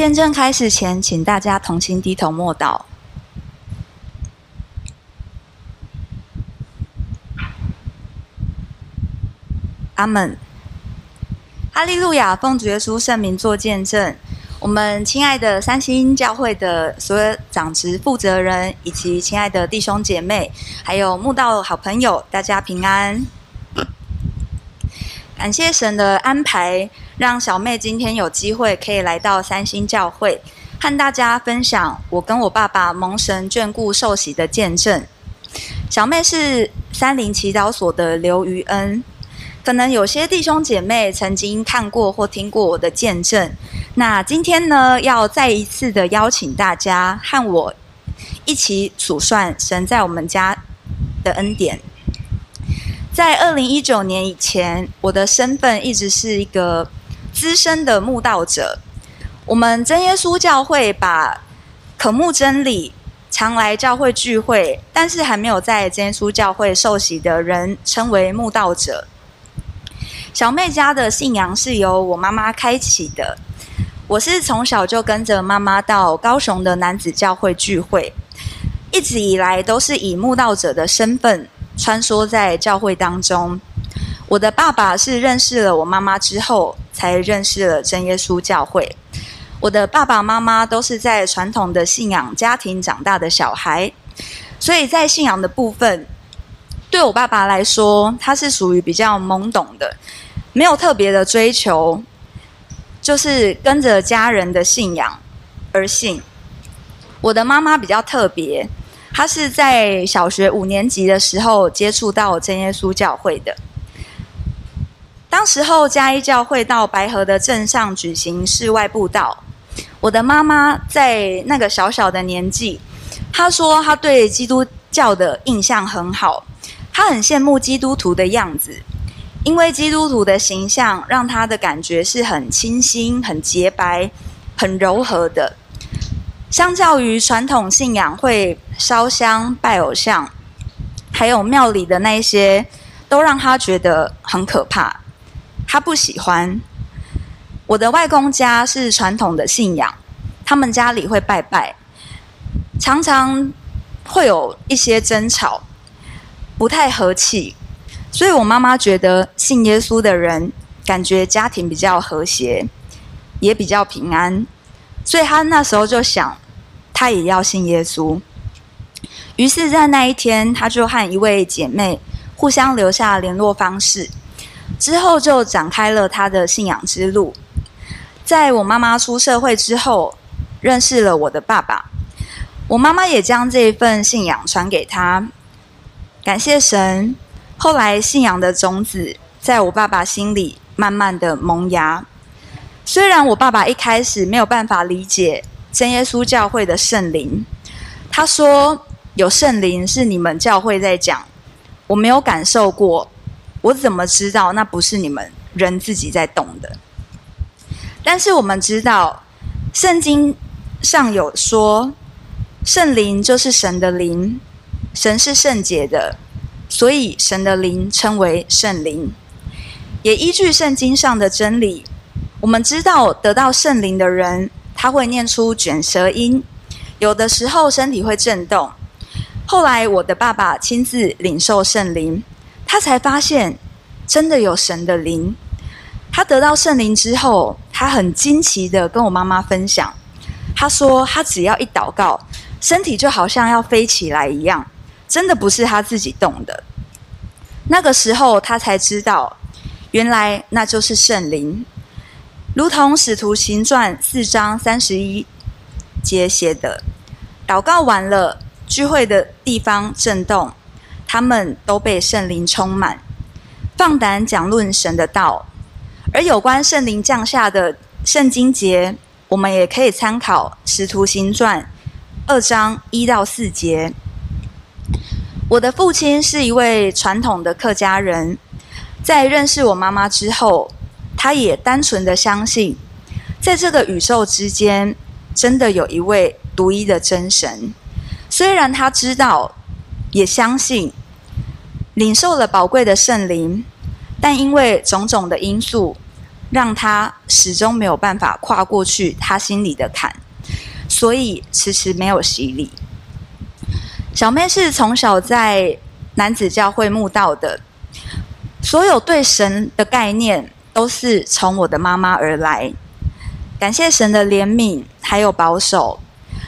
见证开始前，请大家同心低头默祷。阿门。哈利路亚！奉主耶稣圣名做见证。我们亲爱的三星教会的所有长职负责人，以及亲爱的弟兄姐妹，还有慕道好朋友，大家平安。感谢神的安排，让小妹今天有机会可以来到三星教会，和大家分享我跟我爸爸蒙神眷顾受洗的见证。小妹是三灵祈祷所的刘余恩。可能有些弟兄姐妹曾经看过或听过我的见证，那今天呢，要再一次的邀请大家和我一起数算神在我们家的恩典。在二零一九年以前，我的身份一直是一个资深的慕道者。我们真耶稣教会把渴慕真理、常来教会聚会，但是还没有在真耶稣教会受洗的人称为慕道者。小妹家的信仰是由我妈妈开启的。我是从小就跟着妈妈到高雄的男子教会聚会，一直以来都是以慕道者的身份穿梭在教会当中。我的爸爸是认识了我妈妈之后，才认识了真耶稣教会。我的爸爸妈妈都是在传统的信仰家庭长大的小孩，所以在信仰的部分，对我爸爸来说，他是属于比较懵懂的。没有特别的追求，就是跟着家人的信仰而信。我的妈妈比较特别，她是在小学五年级的时候接触到真耶稣教会的。当时候嘉义教会到白河的镇上举行室外布道，我的妈妈在那个小小的年纪，她说她对基督教的印象很好，她很羡慕基督徒的样子。因为基督徒的形象让她的感觉是很清新、很洁白、很柔和的，相较于传统信仰会烧香拜偶像，还有庙里的那些，都让他觉得很可怕。他不喜欢。我的外公家是传统的信仰，他们家里会拜拜，常常会有一些争吵，不太和气。所以我妈妈觉得信耶稣的人感觉家庭比较和谐，也比较平安，所以她那时候就想，她也要信耶稣。于是，在那一天，她就和一位姐妹互相留下联络方式，之后就展开了他的信仰之路。在我妈妈出社会之后，认识了我的爸爸，我妈妈也将这一份信仰传给他。感谢神。后来，信仰的种子在我爸爸心里慢慢的萌芽。虽然我爸爸一开始没有办法理解真耶稣教会的圣灵，他说有圣灵是你们教会在讲，我没有感受过，我怎么知道那不是你们人自己在动的？但是我们知道，圣经上有说，圣灵就是神的灵，神是圣洁的。所以，神的灵称为圣灵，也依据圣经上的真理，我们知道得到圣灵的人，他会念出卷舌音，有的时候身体会震动。后来，我的爸爸亲自领受圣灵，他才发现真的有神的灵。他得到圣灵之后，他很惊奇地跟我妈妈分享，他说他只要一祷告，身体就好像要飞起来一样。真的不是他自己动的。那个时候，他才知道，原来那就是圣灵，如同《使徒行传》四章三十一节写的：“祷告完了，聚会的地方震动，他们都被圣灵充满，放胆讲论神的道。”而有关圣灵降下的圣经节，我们也可以参考《使徒行传》二章一到四节。我的父亲是一位传统的客家人，在认识我妈妈之后，他也单纯的相信，在这个宇宙之间，真的有一位独一的真神。虽然他知道，也相信，领受了宝贵的圣灵，但因为种种的因素，让他始终没有办法跨过去他心里的坎，所以迟迟没有洗礼。小妹是从小在男子教会慕道的，所有对神的概念都是从我的妈妈而来。感谢神的怜悯还有保守，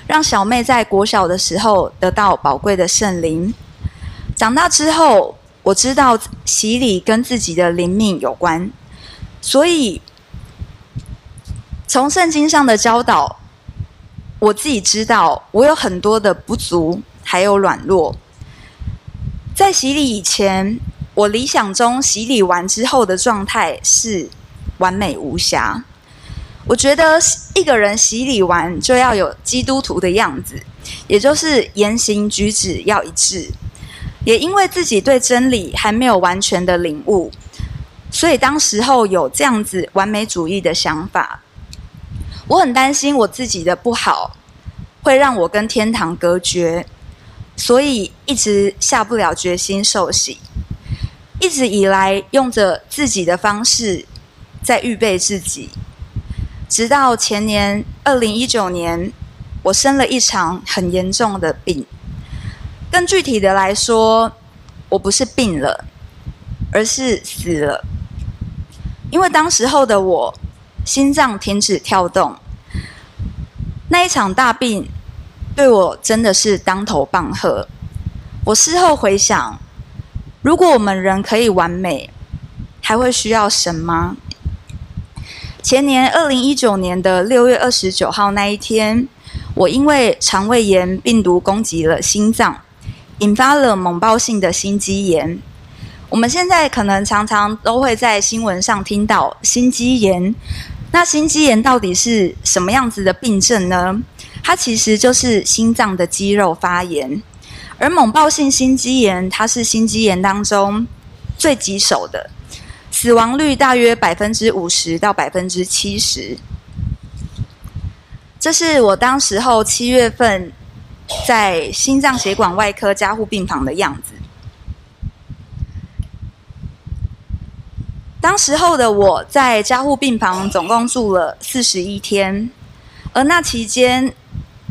让小妹在国小的时候得到宝贵的圣灵。长大之后，我知道洗礼跟自己的灵命有关，所以从圣经上的教导，我自己知道我有很多的不足，还有软弱。在洗礼以前，我理想中洗礼完之后的状态是完美无瑕。我觉得一个人洗礼完就要有基督徒的样子，也就是言行举止要一致。也因为自己对真理还没有完全的领悟，所以当时候有这样子完美主义的想法。我很担心我自己的不好会让我跟天堂隔绝，所以一直下不了决心受洗。一直以来用着自己的方式在预备自己，直到前年二零一九年，我生了一场很严重的病。更具体的来说，我不是病了，而是死了。因为当时候的我，心脏停止跳动。那一场大病，对我真的是当头棒喝。我事后回想，如果我们人可以完美，还会需要神吗？前年二零一九年的六月二十九号那一天，我因为肠胃炎病毒攻击了心脏。引发了猛爆性的心肌炎。我们现在可能常常都会在新闻上听到心肌炎。那心肌炎到底是什么样子的病症呢？它其实就是心脏的肌肉发炎。而猛爆性心肌炎，它是心肌炎当中最棘手的，死亡率大约百分之五十到百分之七十。这是我当时候七月份。在心脏血管外科加护病房的样子。当时候的我在加护病房总共住了四十一天，而那期间，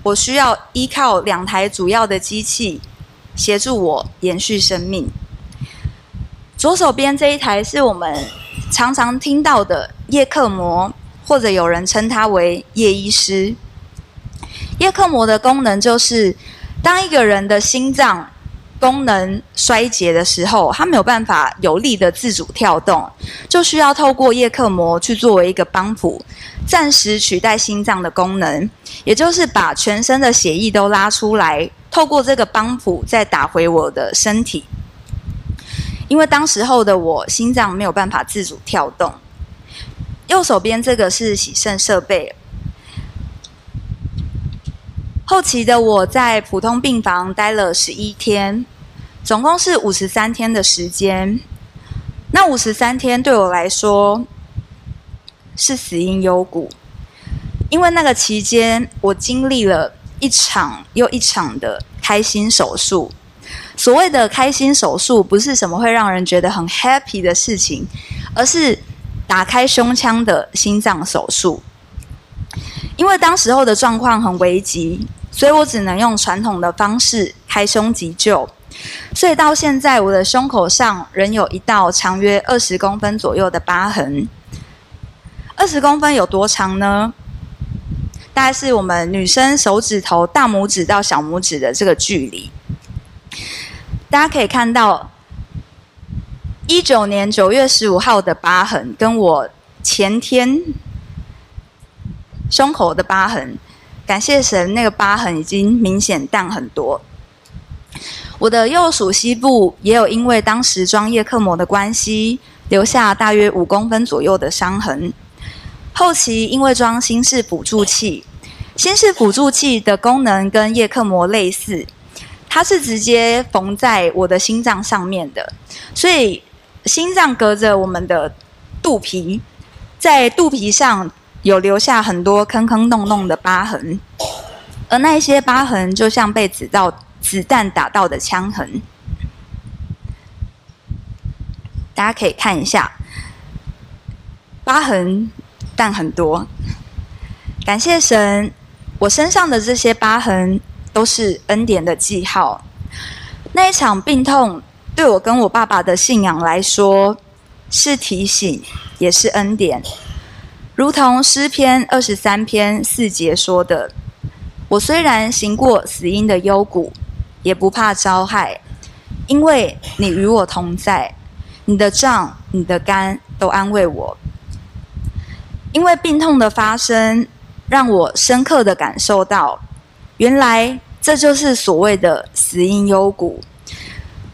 我需要依靠两台主要的机器协助我延续生命。左手边这一台是我们常常听到的叶克膜，或者有人称它为叶医师。叶克膜的功能就是，当一个人的心脏功能衰竭的时候，他没有办法有力的自主跳动，就需要透过叶克膜去作为一个帮浦，暂时取代心脏的功能，也就是把全身的血液都拉出来，透过这个帮浦再打回我的身体。因为当时候的我心脏没有办法自主跳动。右手边这个是洗肾设备。后期的我在普通病房待了十一天，总共是五十三天的时间。那五十三天对我来说是死因幽谷，因为那个期间我经历了一场又一场的开心手术。所谓的开心手术，不是什么会让人觉得很 happy 的事情，而是打开胸腔的心脏手术。因为当时候的状况很危急。所以我只能用传统的方式开胸急救，所以到现在我的胸口上仍有一道长约二十公分左右的疤痕。二十公分有多长呢？大概是我们女生手指头大拇指到小拇指的这个距离。大家可以看到，一九年九月十五号的疤痕，跟我前天胸口的疤痕。感谢神，那个疤痕已经明显淡很多。我的右属膝部也有因为当时装叶克膜的关系，留下大约五公分左右的伤痕。后期因为装心室辅助器，心室辅助器的功能跟叶克膜类似，它是直接缝在我的心脏上面的，所以心脏隔着我们的肚皮，在肚皮上。有留下很多坑坑洞洞的疤痕，而那些疤痕就像被子弹子弹打到的枪痕。大家可以看一下，疤痕，但很多。感谢神，我身上的这些疤痕都是恩典的记号。那一场病痛，对我跟我爸爸的信仰来说，是提醒，也是恩典。如同诗篇二十三篇四节说的：“我虽然行过死荫的幽谷，也不怕遭害，因为你与我同在，你的杖、你的竿都安慰我。”因为病痛的发生，让我深刻的感受到，原来这就是所谓的死荫幽谷，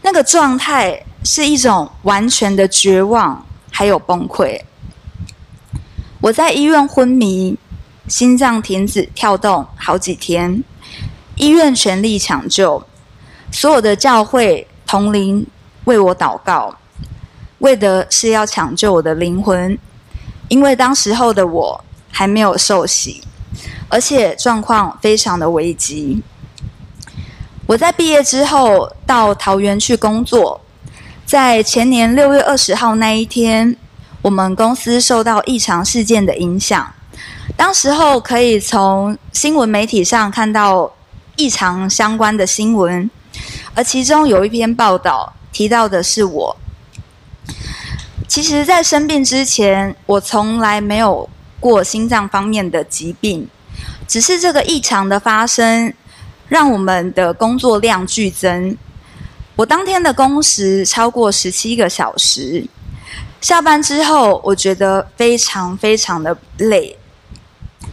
那个状态是一种完全的绝望。还有崩溃。我在医院昏迷，心脏停止跳动好几天，医院全力抢救，所有的教会同龄为我祷告，为的是要抢救我的灵魂，因为当时候的我还没有受洗，而且状况非常的危急。我在毕业之后到桃园去工作。在前年六月二十号那一天，我们公司受到异常事件的影响。当时候可以从新闻媒体上看到异常相关的新闻，而其中有一篇报道提到的是我。其实，在生病之前，我从来没有过心脏方面的疾病，只是这个异常的发生，让我们的工作量剧增。我当天的工时超过十七个小时，下班之后我觉得非常非常的累。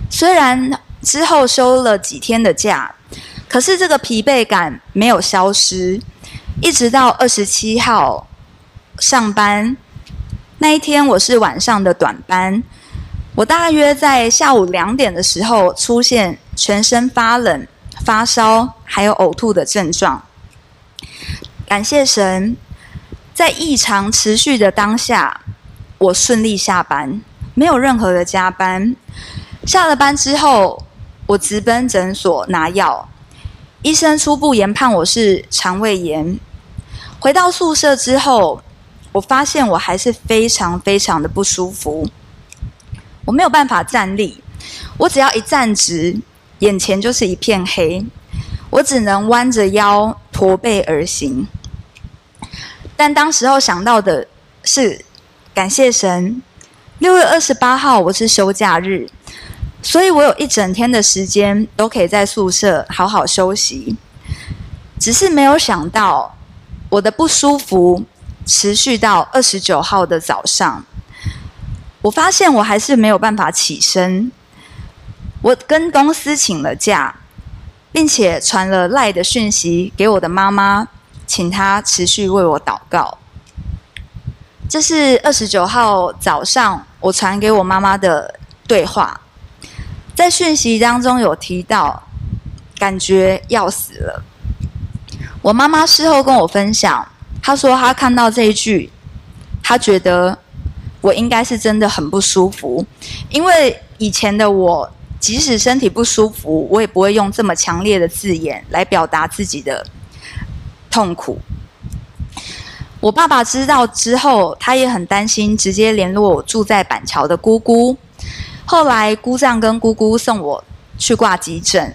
虽然之后休了几天的假，可是这个疲惫感没有消失，一直到二十七号上班那一天，我是晚上的短班，我大约在下午两点的时候出现全身发冷、发烧，还有呕吐的症状。感谢神，在异常持续的当下，我顺利下班，没有任何的加班。下了班之后，我直奔诊所拿药，医生初步研判我是肠胃炎。回到宿舍之后，我发现我还是非常非常的不舒服，我没有办法站立，我只要一站直，眼前就是一片黑，我只能弯着腰驼背而行。但当时候想到的是，感谢神，六月二十八号我是休假日，所以我有一整天的时间都可以在宿舍好好休息。只是没有想到，我的不舒服持续到二十九号的早上，我发现我还是没有办法起身。我跟公司请了假，并且传了赖的讯息给我的妈妈。请他持续为我祷告。这是二十九号早上我传给我妈妈的对话，在讯息当中有提到，感觉要死了。我妈妈事后跟我分享，她说她看到这一句，她觉得我应该是真的很不舒服，因为以前的我，即使身体不舒服，我也不会用这么强烈的字眼来表达自己的。痛苦。我爸爸知道之后，他也很担心，直接联络我住在板桥的姑姑。后来姑丈跟姑姑送我去挂急诊，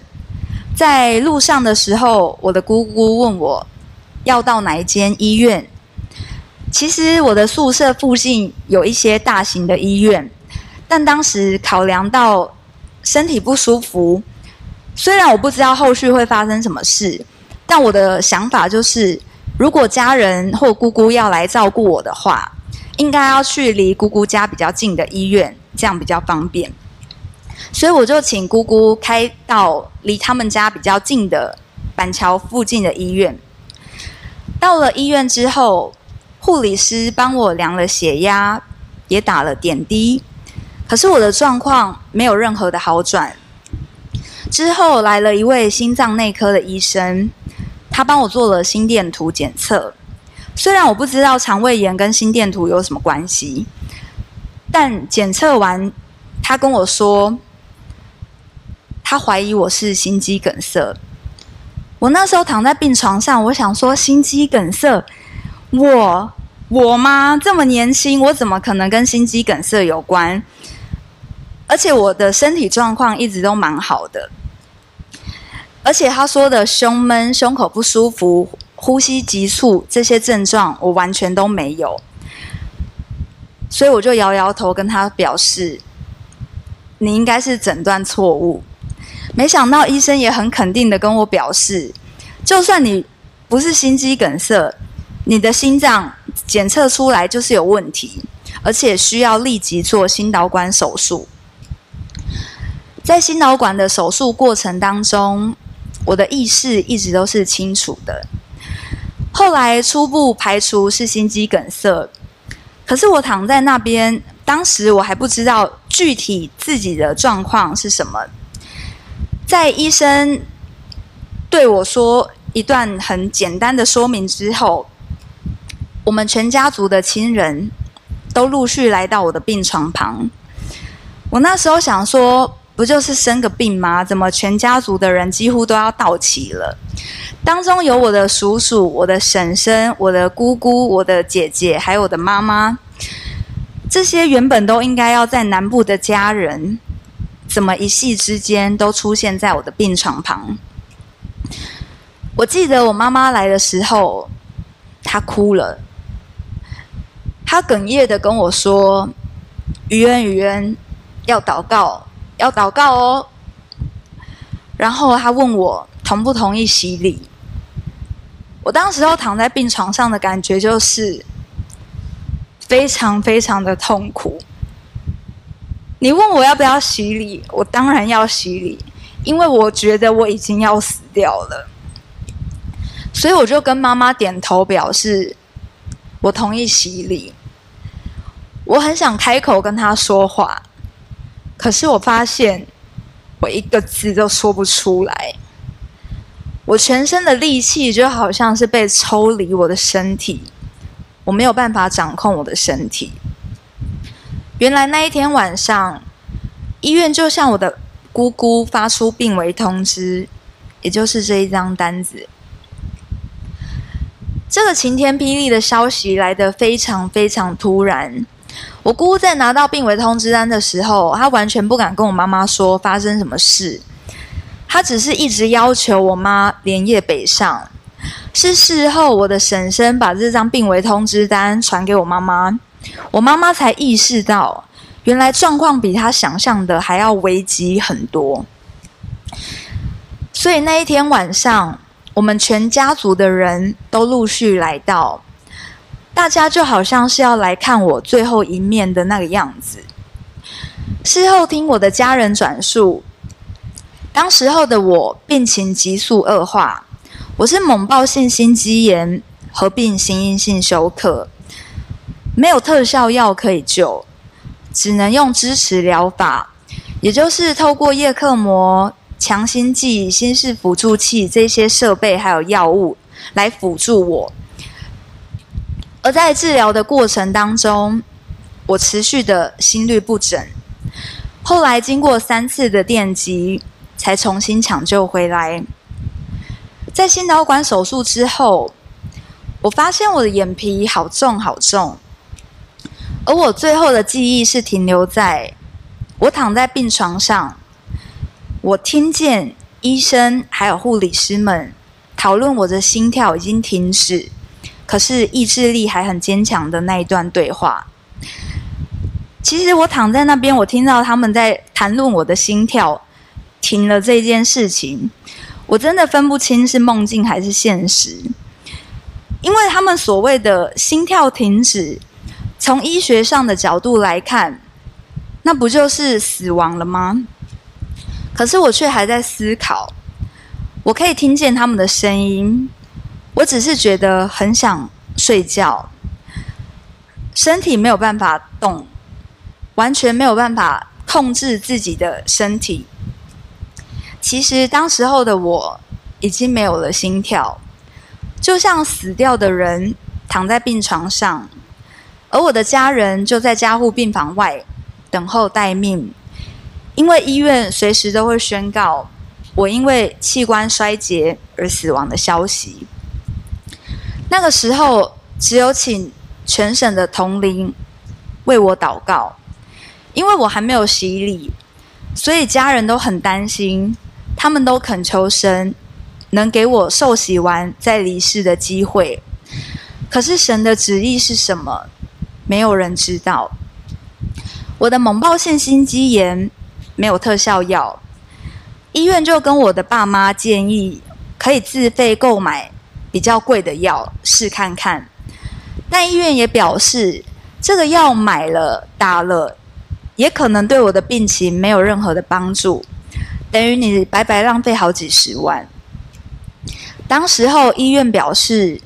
在路上的时候，我的姑姑问我要到哪一间医院。其实我的宿舍附近有一些大型的医院，但当时考量到身体不舒服，虽然我不知道后续会发生什么事。但我的想法就是，如果家人或姑姑要来照顾我的话，应该要去离姑姑家比较近的医院，这样比较方便。所以我就请姑姑开到离他们家比较近的板桥附近的医院。到了医院之后，护理师帮我量了血压，也打了点滴，可是我的状况没有任何的好转。之后来了一位心脏内科的医生。他帮我做了心电图检测，虽然我不知道肠胃炎跟心电图有什么关系，但检测完，他跟我说，他怀疑我是心肌梗塞。我那时候躺在病床上，我想说心肌梗塞，我我吗？这么年轻，我怎么可能跟心肌梗塞有关？而且我的身体状况一直都蛮好的。而且他说的胸闷、胸口不舒服、呼吸急促这些症状，我完全都没有。所以我就摇摇头，跟他表示，你应该是诊断错误。没想到医生也很肯定的跟我表示，就算你不是心肌梗塞。你的心脏检测出来就是有问题，而且需要立即做心导管手术。在心导管的手术过程当中，我的意识一直都是清楚的。后来初步排除是心肌梗塞，可是我躺在那边，当时我还不知道具体自己的状况是什么。在医生对我说一段很简单的说明之后，我们全家族的亲人都陆续来到我的病床旁。我那时候想说，不就是生个病吗？怎么全家族的人几乎都要到齐了？当中有我的叔叔、我的婶婶、我的姑姑、我的姐姐，还有我的妈妈。这些原本都应该要在南部的家人，怎么一夕之间都出现在我的病床旁？我记得我妈妈来的时候，她哭了。她哽咽的跟我说：“于恩，于恩，要祷告，要祷告哦。”然后他问我同不同意洗礼。我当时候躺在病床上的感觉就是非常非常的痛苦。你问我要不要洗礼，我当然要洗礼，因为我觉得我已经要死掉了。所以我就跟妈妈点头表示我同意洗礼。我很想开口跟他说话，可是我发现我一个字都说不出来。我全身的力气就好像是被抽离我的身体，我没有办法掌控我的身体。原来那一天晚上，医院就向我的姑姑发出病危通知，也就是这一张单子。这个晴天霹雳的消息来得非常非常突然。我姑姑在拿到病危通知单的时候，她完全不敢跟我妈妈说发生什么事，她只是一直要求我妈连夜北上。是事后我的婶婶把这张病危通知单传给我妈妈，我妈妈才意识到，原来状况比她想象的还要危急很多。所以那一天晚上，我们全家族的人都陆续来到。大家就好像是要来看我最后一面的那个样子。事后听我的家人转述，当时候的我病情急速恶化，我是猛暴性心肌炎合并心因性休克，没有特效药可以救，只能用支持疗法，也就是透过叶克膜、强心剂、心室辅助器这些设备还有药物来辅助我。而在治疗的过程当中，我持续的心律不整，后来经过三次的电击，才重新抢救回来。在心导管手术之后，我发现我的眼皮好重好重，而我最后的记忆是停留在我躺在病床上，我听见医生还有护理师们讨论我的心跳已经停止。可是意志力还很坚强的那一段对话，其实我躺在那边，我听到他们在谈论我的心跳停了这件事情，我真的分不清是梦境还是现实，因为他们所谓的心跳停止，从医学上的角度来看，那不就是死亡了吗？可是我却还在思考，我可以听见他们的声音。我只是觉得很想睡觉，身体没有办法动，完全没有办法控制自己的身体。其实当时候的我已经没有了心跳，就像死掉的人躺在病床上，而我的家人就在加护病房外等候待命，因为医院随时都会宣告我因为器官衰竭而死亡的消息。那个时候，只有请全省的同龄为我祷告，因为我还没有洗礼，所以家人都很担心，他们都恳求神能给我受洗完再离世的机会。可是神的旨意是什么？没有人知道。我的猛爆性心肌炎没有特效药，医院就跟我的爸妈建议，可以自费购买比较贵的药试看看。但医院也表示，这个药买了打了，也可能对我的病情没有任何的帮助，等于你白白浪费好几十万。当时候医院表示，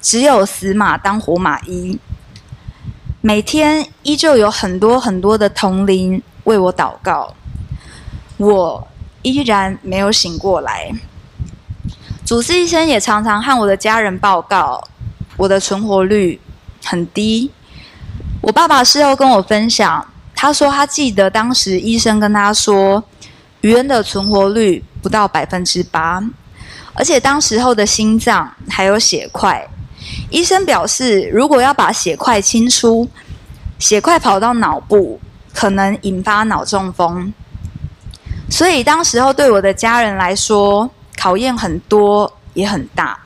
只有死马当活马医。每天依旧有很多很多的同龄为我祷告，我依然没有醒过来。主治医生也常常和我的家人报告，我的存活率很低。我爸爸事后跟我分享，他说他记得当时医生跟他说，余恩的存活率不到百分之八，而且当时候的心脏还有血块。医生表示，如果要把血块清出，血块跑到脑部，可能引发脑中风。所以当时候对我的家人来说，考验很多也很大。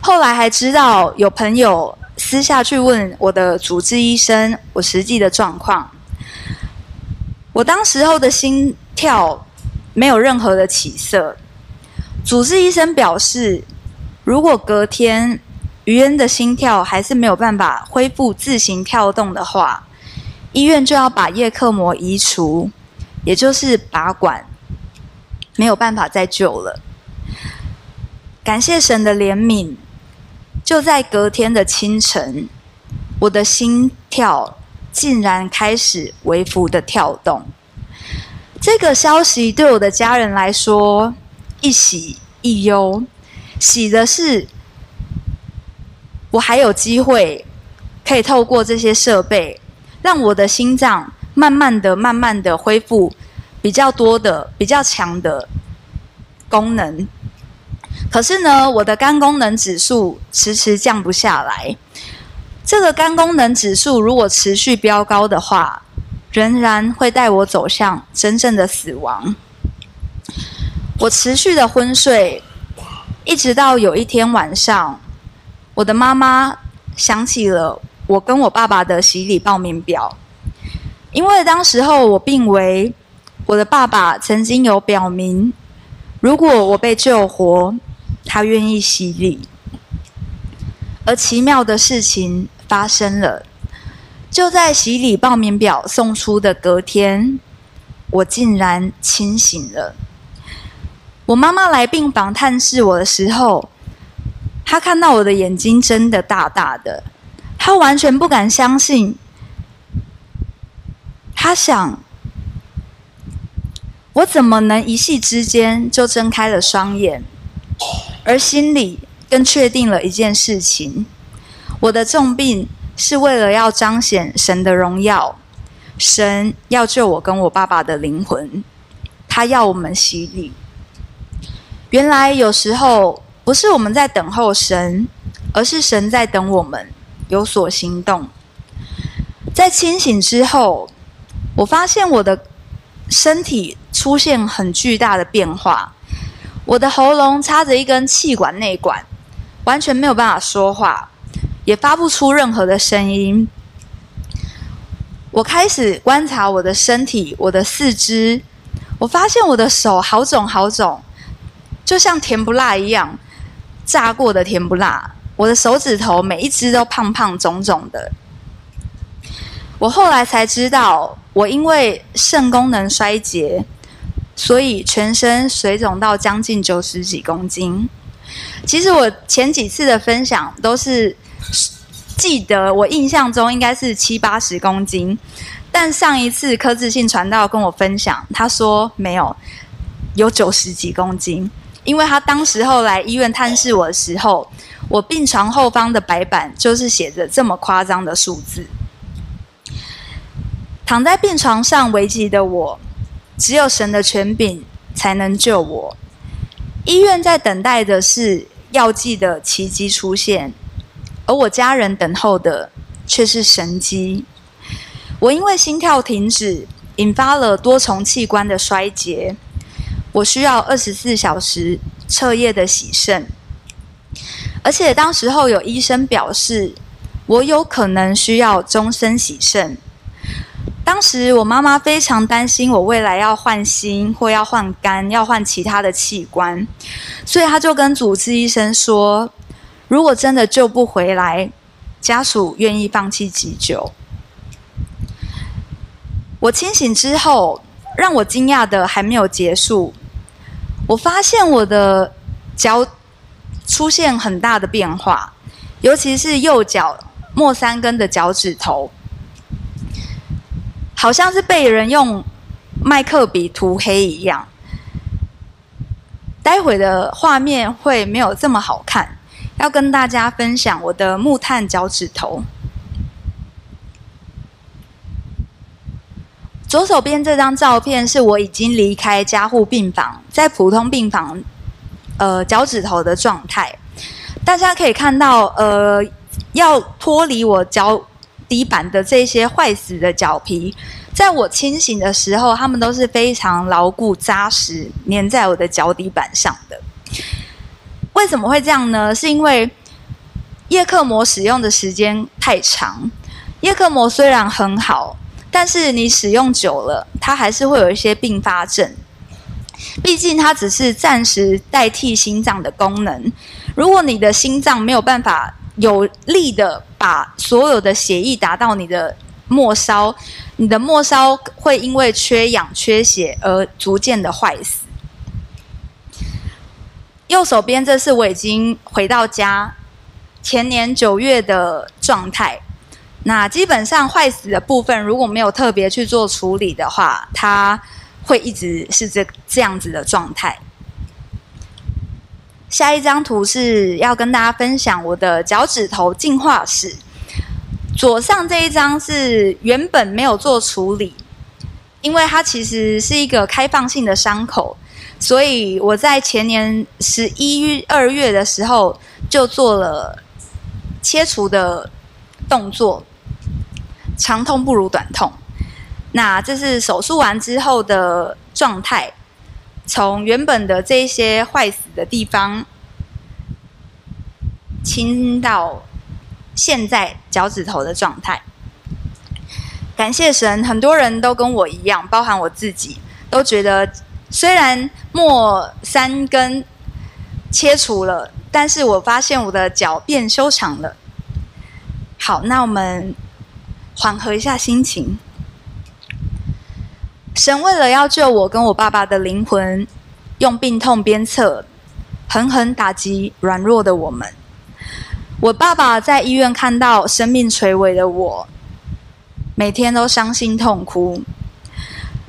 后来还知道有朋友私下去问我的主治医生，我实际的状况。我当时候的心跳没有任何的起色。主治医生表示，如果隔天余恩的心跳还是没有办法恢复自行跳动的话，医院就要把叶克膜移除，也就是拔管。没有办法再救了。感谢神的怜悯，就在隔天的清晨，我的心跳竟然开始微幅的跳动。这个消息对我的家人来说，一喜一忧。喜的是，我还有机会可以透过这些设备，让我的心脏慢慢的、慢慢的恢复。比较多的、比较强的功能，可是呢，我的肝功能指数迟迟降不下来。这个肝功能指数如果持续飙高的话，仍然会带我走向真正的死亡。我持续的昏睡，一直到有一天晚上，我的妈妈想起了我跟我爸爸的洗礼报名表，因为当时候我病危。我的爸爸曾经有表明，如果我被救活，他愿意洗礼。而奇妙的事情发生了，就在洗礼报名表送出的隔天，我竟然清醒了。我妈妈来病房探视我的时候，她看到我的眼睛睁得大大的，她完全不敢相信。她想。我怎么能一夕之间就睁开了双眼？而心里更确定了一件事情：我的重病是为了要彰显神的荣耀，神要救我跟我爸爸的灵魂，他要我们洗礼。原来有时候不是我们在等候神，而是神在等我们有所行动。在清醒之后，我发现我的身体。出现很巨大的变化，我的喉咙插着一根气管内管，完全没有办法说话，也发不出任何的声音。我开始观察我的身体，我的四肢，我发现我的手好肿好肿，就像甜不辣一样，炸过的甜不辣。我的手指头每一只都胖胖肿肿的。我后来才知道，我因为肾功能衰竭。所以全身水肿到将近九十几公斤。其实我前几次的分享都是记得，我印象中应该是七八十公斤。但上一次柯志信传道跟我分享，他说没有，有九十几公斤。因为他当时候来医院探视我的时候，我病床后方的白板就是写着这么夸张的数字。躺在病床上危急的我。只有神的权柄才能救我。医院在等待的是药剂的奇迹出现，而我家人等候的却是神迹。我因为心跳停止，引发了多重器官的衰竭，我需要二十四小时彻夜的洗肾，而且当时候有医生表示，我有可能需要终身洗肾。当时我妈妈非常担心我未来要换心或要换肝，要换其他的器官，所以她就跟主治医生说，如果真的救不回来，家属愿意放弃急救。我清醒之后，让我惊讶的还没有结束，我发现我的脚出现很大的变化，尤其是右脚末三根的脚趾头。好像是被人用麦克笔涂黑一样。待会的画面会没有这么好看，要跟大家分享我的木炭脚趾头。左手边这张照片是我已经离开加护病房，在普通病房，呃，脚趾头的状态。大家可以看到，呃，要脱离我脚。底板的这些坏死的脚皮，在我清醒的时候，它们都是非常牢固扎实，粘在我的脚底板上的。为什么会这样呢？是因为叶克膜使用的时间太长。叶克膜虽然很好，但是你使用久了，它还是会有一些并发症。毕竟它只是暂时代替心脏的功能。如果你的心脏没有办法，有力的把所有的血液打到你的末梢，你的末梢会因为缺氧、缺血而逐渐的坏死。右手边这是我已经回到家前年九月的状态。那基本上坏死的部分如果没有特别去做处理的话，它会一直是这这样子的状态。下一张图是要跟大家分享我的脚趾头进化史。左上这一张是原本没有做处理，因为它其实是一个开放性的伤口，所以我在前年十一、二月的时候就做了切除的动作，长痛不如短痛。那这是手术完之后的状态。从原本的这些坏死的地方清到现在脚趾头的状态，感谢神，很多人都跟我一样，包含我自己，都觉得虽然末三根切除了，但是我发现我的脚变修长了。好，那我们缓和一下心情。神为了要救我跟我爸爸的灵魂，用病痛鞭策，狠狠打击软弱的我们。我爸爸在医院看到生命垂危的我，每天都伤心痛哭。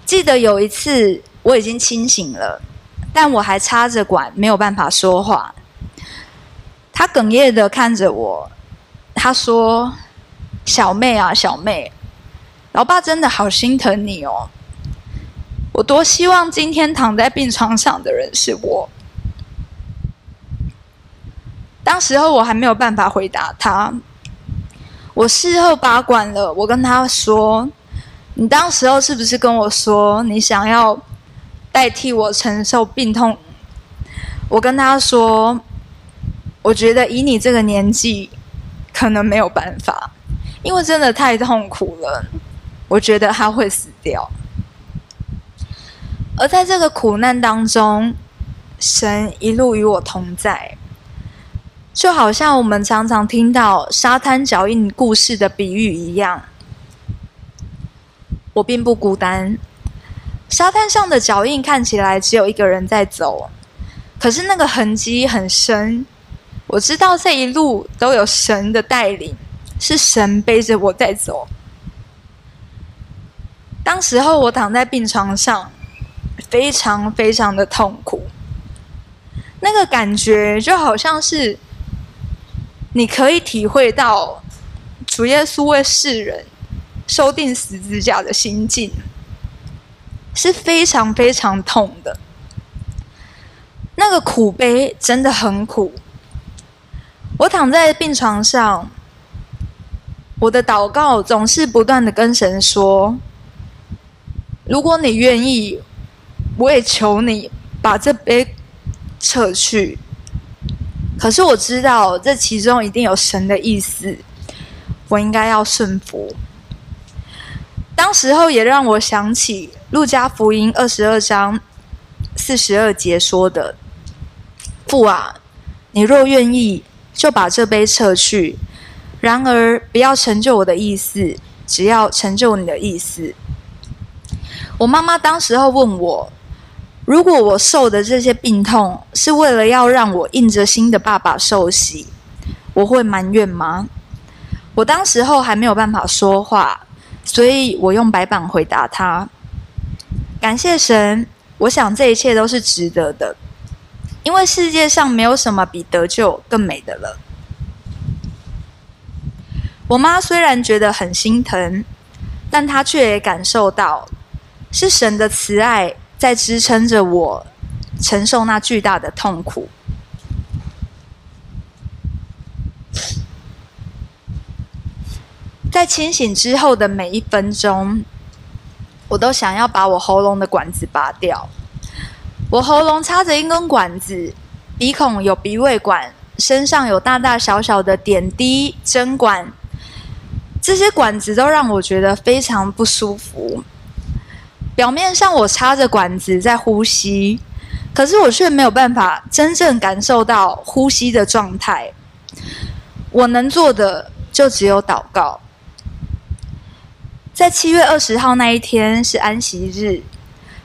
记得有一次我已经清醒了，但我还插着管，没有办法说话。他哽咽的看着我，他说：“小妹啊，小妹，老爸真的好心疼你哦。”我多希望今天躺在病床上的人是我。当时候我还没有办法回答他。我事后拔管了，我跟他说：“你当时候是不是跟我说你想要代替我承受病痛？”我跟他说：“我觉得以你这个年纪，可能没有办法，因为真的太痛苦了。我觉得他会死掉。”而在这个苦难当中，神一路与我同在，就好像我们常常听到沙滩脚印故事的比喻一样。我并不孤单，沙滩上的脚印看起来只有一个人在走，可是那个痕迹很深。我知道这一路都有神的带领，是神背着我在走。当时候我躺在病床上。非常非常的痛苦，那个感觉就好像是你可以体会到主耶稣为世人受钉十字架的心境，是非常非常痛的。那个苦悲真的很苦。我躺在病床上，我的祷告总是不断的跟神说：“如果你愿意，我也求你把这杯撤去。”可是我知道这其中一定有神的意思，我应该要顺服。当时候也让我想起《路加福音》二十二章四十二节说的：“父啊，你若愿意，就把这杯撤去；然而不要成就我的意思，只要成就你的意思。”我妈妈当时候问我：“如果我受的这些病痛是为了要让我印着新的爸爸受洗，我会埋怨吗？”我当时候还没有办法说话。所以我用白板回答他：“感谢神，我想这一切都是值得的，因为世界上没有什么比得救更美的了。”我妈虽然觉得很心疼，但她却也感受到是神的慈爱在支撑着我承受那巨大的痛苦。在清醒之后的每一分钟，我都想要把我喉咙的管子拔掉。我喉咙插着一根管子，鼻孔有鼻胃管，身上有大大小小的点滴针管，这些管子都让我觉得非常不舒服。表面上我插着管子在呼吸，可是我却没有办法真正感受到呼吸的状态。我能做的就只有祷告。在七月二十号那一天是安息日，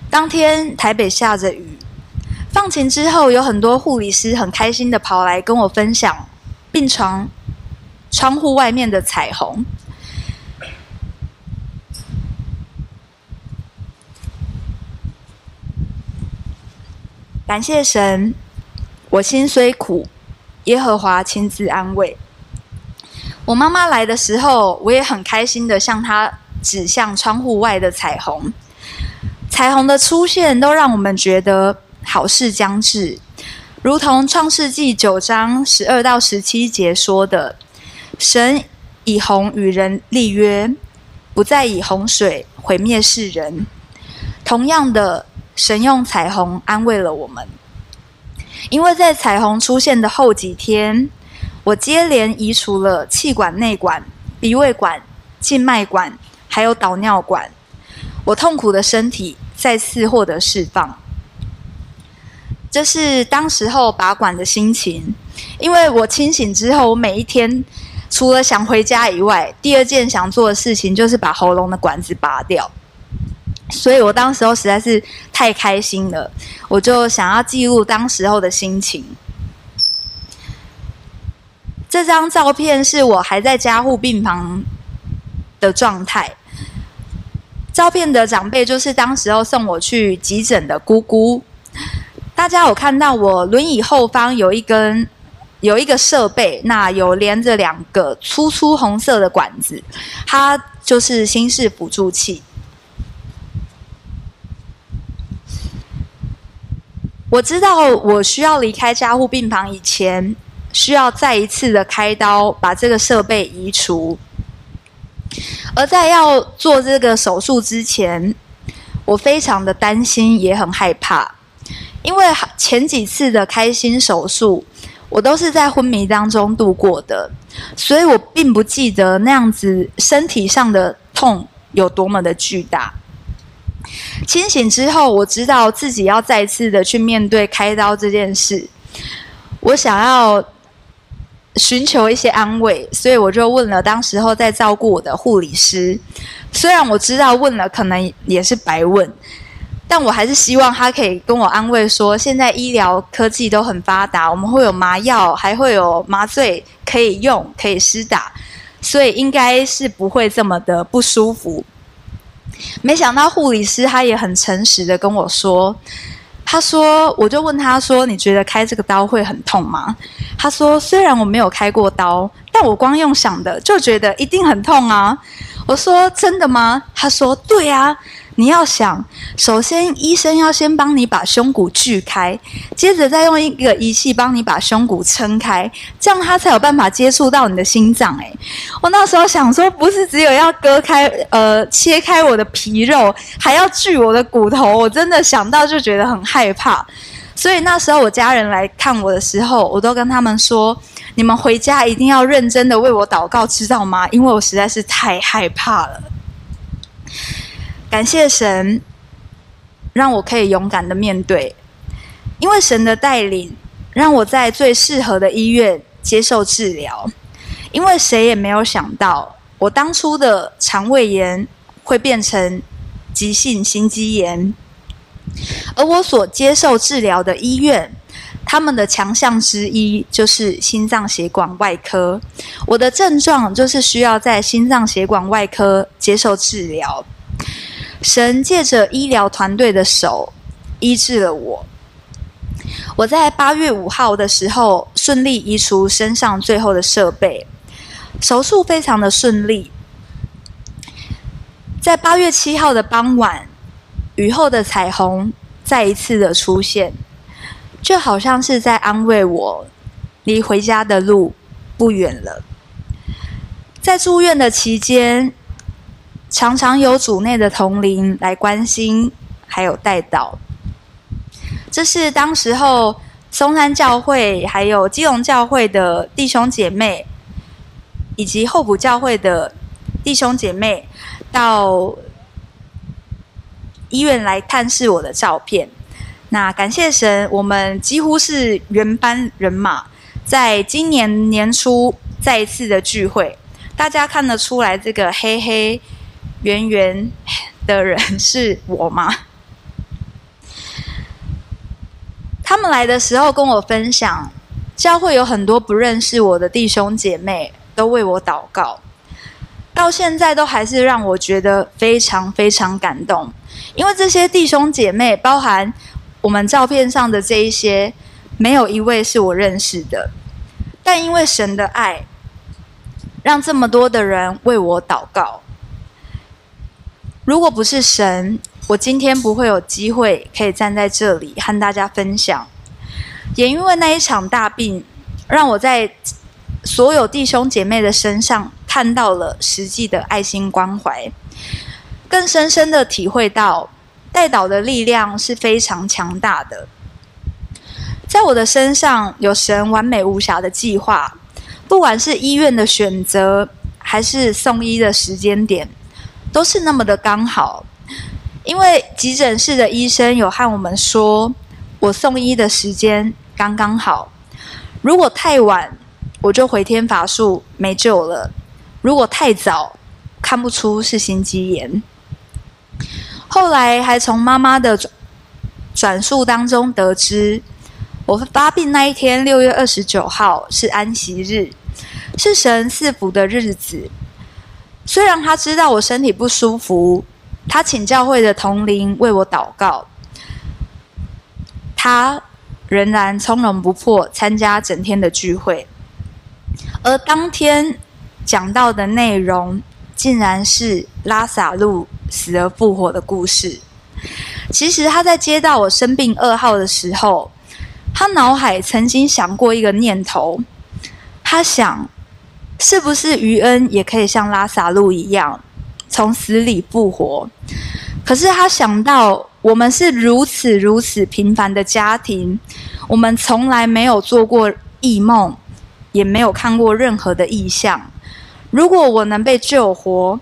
当天台北下着雨。放晴之后，有很多护理师很开心的跑来跟我分享病床窗户外面的彩虹。感谢神，我心虽苦，耶和华亲自安慰。我妈妈来的时候，我也很开心的向她。指向窗户外的彩虹，彩虹的出现都让我们觉得好事将至，如同创世纪九章十二到十七节说的：“神以红与人立约，不再以洪水毁灭世人。”同样的，神用彩虹安慰了我们，因为在彩虹出现的后几天，我接连移除了气管内管、鼻胃管、静脉管。还有导尿管，我痛苦的身体再次获得释放。这是当时候拔管的心情，因为我清醒之后，我每一天除了想回家以外，第二件想做的事情就是把喉咙的管子拔掉。所以我当时候实在是太开心了，我就想要记录当时候的心情。这张照片是我还在加护病房的状态。照片的长辈就是当时候送我去急诊的姑姑。大家有看到我轮椅后方有一根有一个设备，那有连着两个粗粗红色的管子，它就是心室辅助器。我知道我需要离开加护病房以前，需要再一次的开刀把这个设备移除。而在要做这个手术之前，我非常的担心，也很害怕，因为前几次的开心手术，我都是在昏迷当中度过的，所以我并不记得那样子身体上的痛有多么的巨大。清醒之后，我知道自己要再次的去面对开刀这件事，我想要。寻求一些安慰，所以我就问了当时候在照顾我的护理师。虽然我知道问了可能也是白问，但我还是希望他可以跟我安慰说，现在医疗科技都很发达，我们会有麻药，还会有麻醉可以用，可以施打，所以应该是不会这么的不舒服。没想到护理师他也很诚实的跟我说。他说：“我就问他说，你觉得开这个刀会很痛吗？”他说：“虽然我没有开过刀，但我光用想的就觉得一定很痛啊！”我说：“真的吗？”他说：“对啊。”你要想，首先医生要先帮你把胸骨锯开，接着再用一个仪器帮你把胸骨撑开，这样他才有办法接触到你的心脏。诶，我那时候想说，不是只有要割开，呃，切开我的皮肉，还要锯我的骨头，我真的想到就觉得很害怕。所以那时候我家人来看我的时候，我都跟他们说：你们回家一定要认真的为我祷告，知道吗？因为我实在是太害怕了。感谢神，让我可以勇敢的面对，因为神的带领，让我在最适合的医院接受治疗。因为谁也没有想到，我当初的肠胃炎会变成急性心肌炎，而我所接受治疗的医院，他们的强项之一就是心脏血管外科。我的症状就是需要在心脏血管外科接受治疗。神借着医疗团队的手医治了我。我在八月五号的时候顺利移除身上最后的设备，手术非常的顺利。在八月七号的傍晚，雨后的彩虹再一次的出现，就好像是在安慰我，离回家的路不远了。在住院的期间，常常有主内的同龄来关心，还有代祷。这是当时候松山教会、还有基隆教会的弟兄姐妹，以及后埔教会的弟兄姐妹到医院来探视我的照片。那感谢神，我们几乎是原班人马，在今年年初再一次的聚会，大家看得出来这个黑黑。圆圆的人是我吗？他们来的时候跟我分享，教会有很多不认识我的弟兄姐妹都为我祷告，到现在都还是让我觉得非常非常感动。因为这些弟兄姐妹，包含我们照片上的这一些，没有一位是我认识的，但因为神的爱，让这么多的人为我祷告。如果不是神，我今天不会有机会可以站在这里和大家分享。也因为那一场大病，让我在所有弟兄姐妹的身上看到了实际的爱心关怀，更深深的体会到代祷的力量是非常强大的。在我的身上有神完美无瑕的计划，不管是医院的选择，还是送医的时间点。都是那么的刚好，因为急诊室的医生有和我们说，我送医的时间刚刚好。如果太晚，我就回天乏术没救了；如果太早，看不出是心肌炎。后来还从妈妈的转述当中得知，我发病那一天，六月二十九号是安息日，是神赐福的日子。虽然他知道我身体不舒服，他请教会的同灵为我祷告，他仍然从容不迫参加整天的聚会，而当天讲到的内容，竟然是拉撒路死而复活的故事。其实他在接到我生病噩耗的时候，他脑海曾经想过一个念头，他想。是不是余恩也可以像拉撒路一样从死里复活？可是他想到我们是如此如此平凡的家庭，我们从来没有做过异梦，也没有看过任何的异象。如果我能被救活，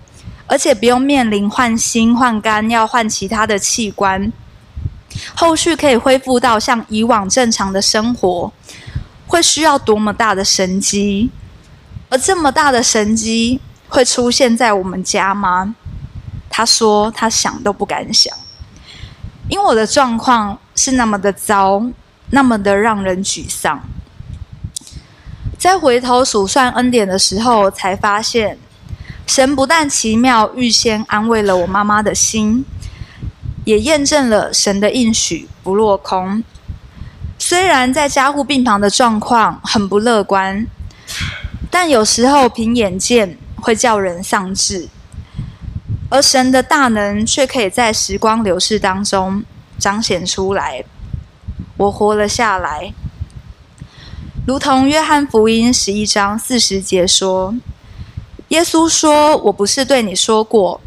而且不用面临换心、换肝，要换其他的器官，后续可以恢复到像以往正常的生活，会需要多么大的神迹？而这么大的神迹会出现在我们家吗？他说他想都不敢想，因为我的状况是那么的糟，那么的让人沮丧。在回头数算恩典的时候，才发现神不但奇妙预先安慰了我妈妈的心，也验证了神的应许不落空。虽然在加护病房的状况很不乐观。但有时候凭眼见会叫人丧志，而神的大能却可以在时光流逝当中彰显出来。我活了下来，如同约翰福音十一章四十节说：“耶稣说，我不是对你说过，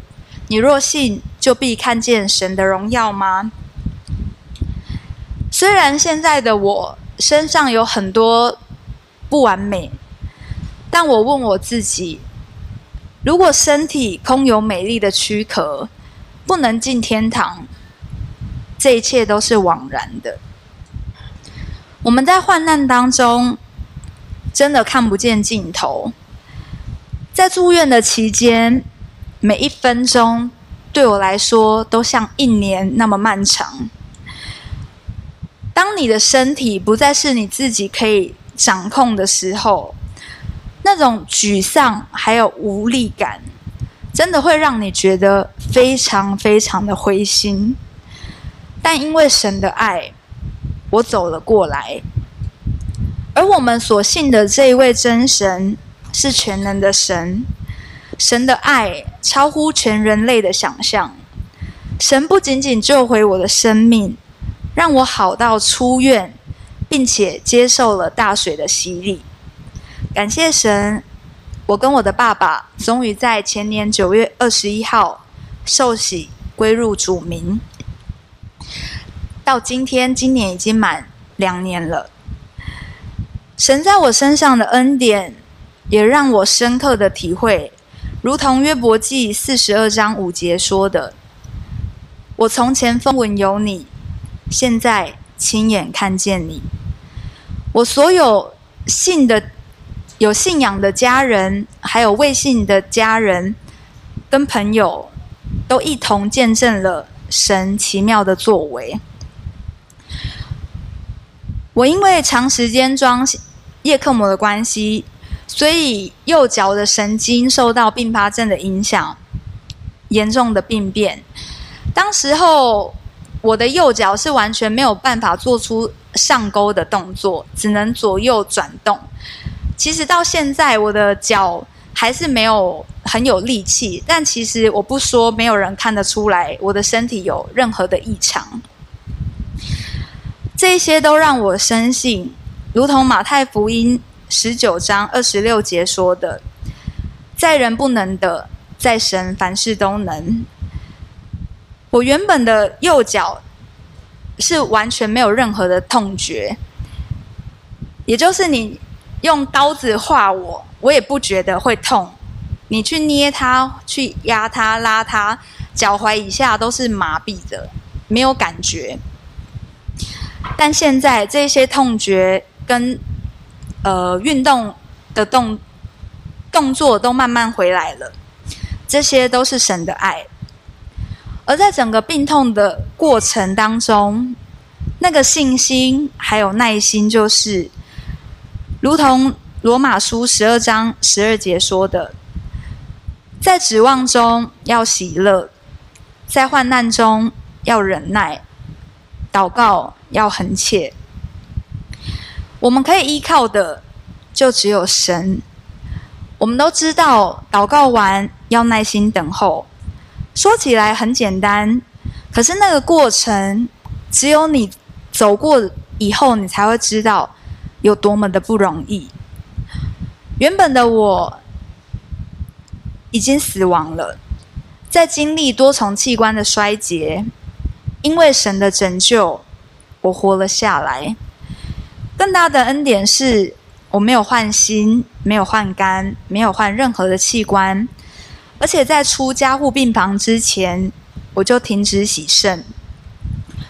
你若信，就必看见神的荣耀吗？”虽然现在的我身上有很多不完美，但我问我自己。如果身体空有美丽的躯壳，不能进天堂，这一切都是枉然的。我们在患难当中，真的看不见尽头。在住院的期间，每一分钟对我来说都像一年那么漫长。当你的身体不再是你自己可以掌控的时候，那种沮丧还有无力感，真的会让你觉得非常非常的灰心。但因为神的爱，我走了过来。而我们所信的这一位真神是全能的神，神的爱超乎全人类的想象。神不仅仅救回我的生命，让我好到出院，并且接受了大水的洗礼。感谢神，我跟我的爸爸终于在前年九月二十一号受洗归入主名，到今天，今年已经满两年了。神在我身上的恩典，也让我深刻的体会，如同约伯记四十二章五节说的：“我从前风闻有你，现在亲眼看见你。我所有信的。”有信仰的家人，还有未信的家人跟朋友，都一同见证了神奇妙的作为。我因为长时间装叶克膜的关系，所以右脚的神经受到并发症的影响，严重的病变。当时候，我的右脚是完全没有办法做出上勾的动作，只能左右转动。其实到现在，我的脚还是没有很有力气，但其实我不说，没有人看得出来我的身体有任何的异常。这些都让我深信，如同马太福音十九章二十六节说的：“在人不能的，在神凡事都能。”我原本的右脚是完全没有任何的痛觉，也就是你。用刀子划我，我也不觉得会痛。你去捏它、去压它、拉它，脚踝以下都是麻痹的，没有感觉。但现在这些痛觉跟呃运动的动动作都慢慢回来了，这些都是神的爱。而在整个病痛的过程当中，那个信心还有耐心，就是。如同罗马书十二章十二节说的，在指望中要喜乐，在患难中要忍耐，祷告要恒切。我们可以依靠的就只有神。我们都知道，祷告完要耐心等候。说起来很简单，可是那个过程，只有你走过以后，你才会知道。有多么的不容易。原本的我已经死亡了，在经历多重器官的衰竭，因为神的拯救，我活了下来。更大的恩典是我没有换心，没有换肝，没有换任何的器官，而且在出加护病房之前，我就停止洗肾，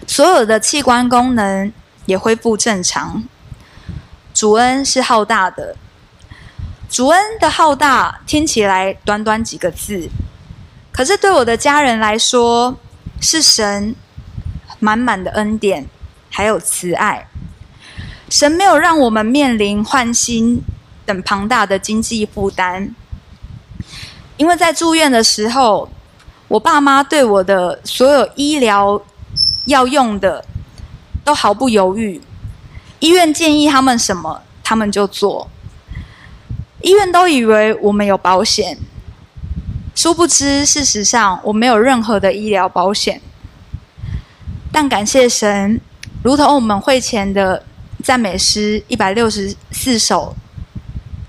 所有的器官功能也恢复正常。主恩是浩大的，主恩的浩大听起来短短几个字，可是对我的家人来说，是神满满的恩典，还有慈爱。神没有让我们面临换心等庞大的经济负担，因为在住院的时候，我爸妈对我的所有医疗要用的都毫不犹豫。医院建议他们什么，他们就做。医院都以为我们有保险，殊不知，事实上我没有任何的医疗保险。但感谢神，如同我们会前的赞美诗一百六十四首，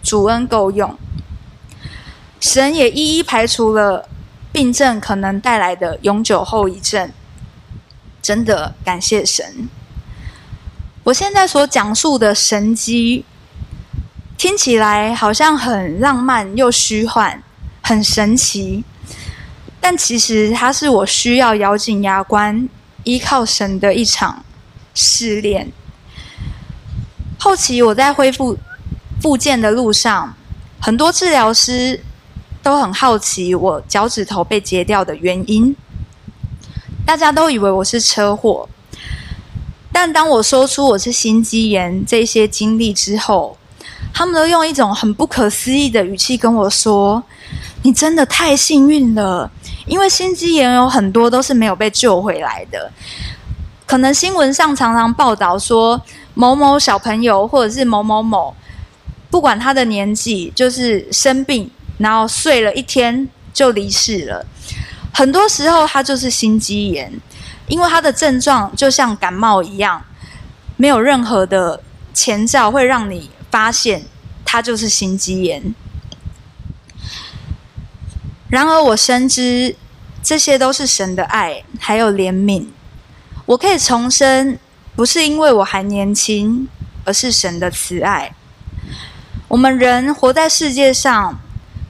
主恩够用，神也一一排除了病症可能带来的永久后遗症。真的感谢神。我现在所讲述的神迹，听起来好像很浪漫又虚幻，很神奇，但其实它是我需要咬紧牙关。依靠神的一场试炼。后期我在恢复复健的路上，很多治疗师都很好奇我脚趾头被截掉的原因。大家都以为我是车祸，但当我说出我是心肌炎这些经历之后，他们都用一种很不可思议的语气跟我说：“你真的太幸运了。”因为心肌炎有很多都是没有被救回来的，可能新闻上常常报道说某某小朋友或者是某某某，不管他的年纪，就是生病，然后睡了一天就离世了。很多时候他就是心肌炎，因为他的症状就像感冒一样，没有任何的前兆会让你发现他就是心肌炎。然而，我深知这些都是神的爱，还有怜悯。我可以重生，不是因为我还年轻，而是神的慈爱。我们人活在世界上，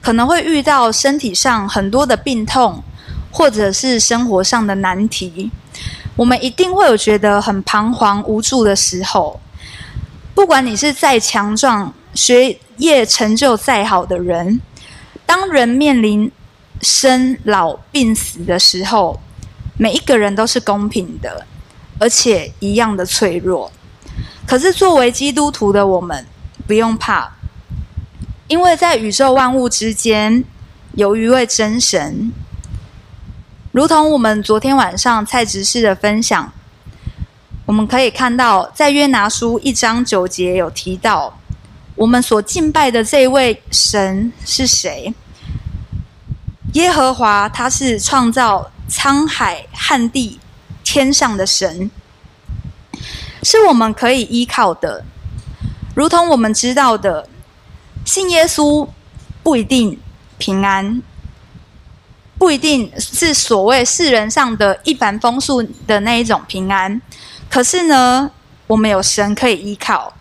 可能会遇到身体上很多的病痛，或者是生活上的难题。我们一定会有觉得很彷徨无助的时候。不管你是再强壮、学业成就再好的人，当人面临生老病死的时候，每一个人都是公平的，而且一样的脆弱。可是作为基督徒的我们，不用怕，因为在宇宙万物之间有一位真神。如同我们昨天晚上蔡执事的分享，我们可以看到，在约拿书一章九节有提到，我们所敬拜的这位神是谁？耶和华，他是创造沧海、旱地、天上的神，是我们可以依靠的。如同我们知道的，信耶稣不一定平安，不一定是所谓世人上的一帆风顺的那一种平安。可是呢，我们有神可以依靠。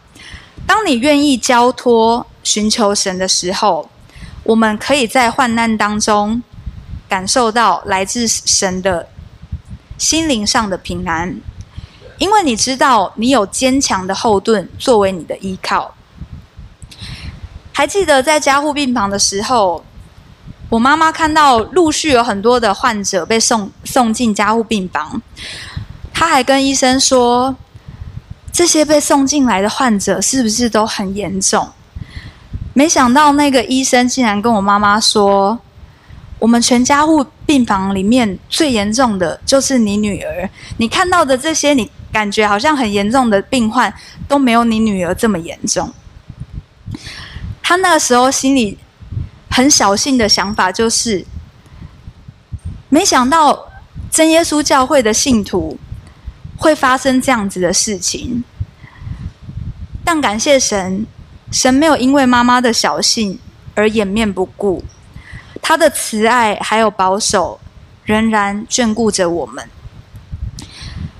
当你愿意交托、寻求神的时候，我们可以在患难当中感受到来自神的心灵上的平安，因为你知道你有坚强的后盾作为你的依靠。还记得在加护病房的时候，我妈妈看到陆续有很多的患者被送送进加护病房，她还跟医生说：“这些被送进来的患者是不是都很严重？”没想到那个医生竟然跟我妈妈说：“我们全家护病房里面最严重的就是你女儿。你看到的这些，你感觉好像很严重的病患都没有你女儿这么严重。”他那个时候心里很小幸的想法就是：没想到真耶稣教会的信徒会发生这样子的事情。但感谢神。神没有因为妈妈的小幸而掩面不顾，他的慈爱还有保守仍然眷顾着我们。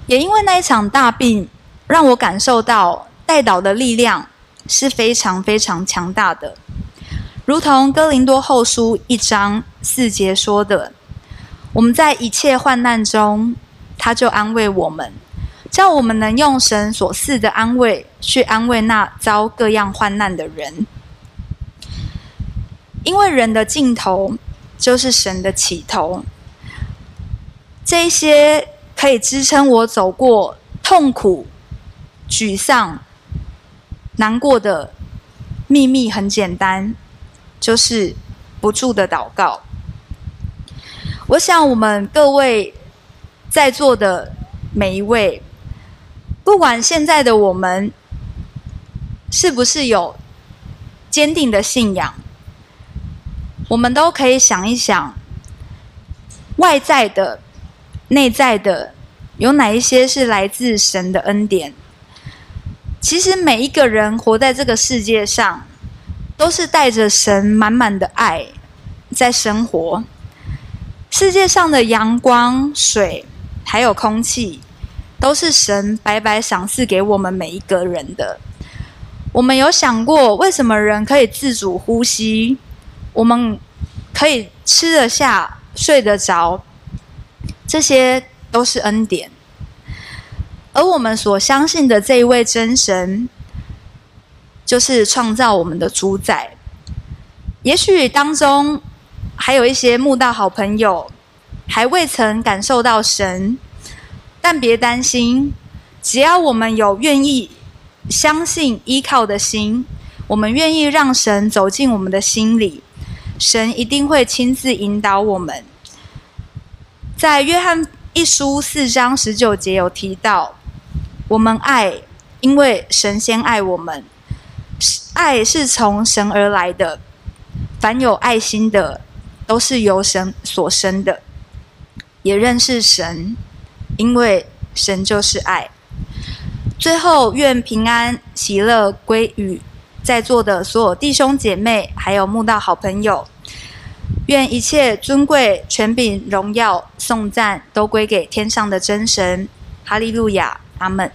也因为那一场大病，让我感受到代祷的力量是非常非常强大的。如同哥林多后书一章四节说的：“我们在一切患难中，他就安慰我们。”叫我们能用神所赐的安慰去安慰那遭各样患难的人，因为人的尽头就是神的起头。这些可以支撑我走过痛苦、沮丧、难过的秘密很简单，就是不住的祷告。我想我们各位在座的每一位。不管现在的我们是不是有坚定的信仰，我们都可以想一想，外在的、内在的，有哪一些是来自神的恩典？其实每一个人活在这个世界上，都是带着神满满的爱在生活。世界上的阳光、水，还有空气，都是神白白赏赐给我们每一个人的。我们有想过，为什么人可以自主呼吸？我们可以吃得下、睡得着，这些都是恩典。而我们所相信的这一位真神，就是创造我们的主宰。也许当中还有一些慕道好朋友，还未曾感受到神，但别担心，只要我们有愿意。相信依靠的心，我们愿意让神走进我们的心里，神一定会亲自引导我们。在约翰一书四章十九节有提到，我们爱，因为神先爱我们，爱是从神而来的，凡有爱心的，都是由神所生的，也认识神，因为神就是爱。最后，愿平安喜乐归于在座的所有弟兄姐妹，还有慕道好朋友。愿一切尊贵、权柄、荣耀、颂赞都归给天上的真神。哈利路亚，阿门。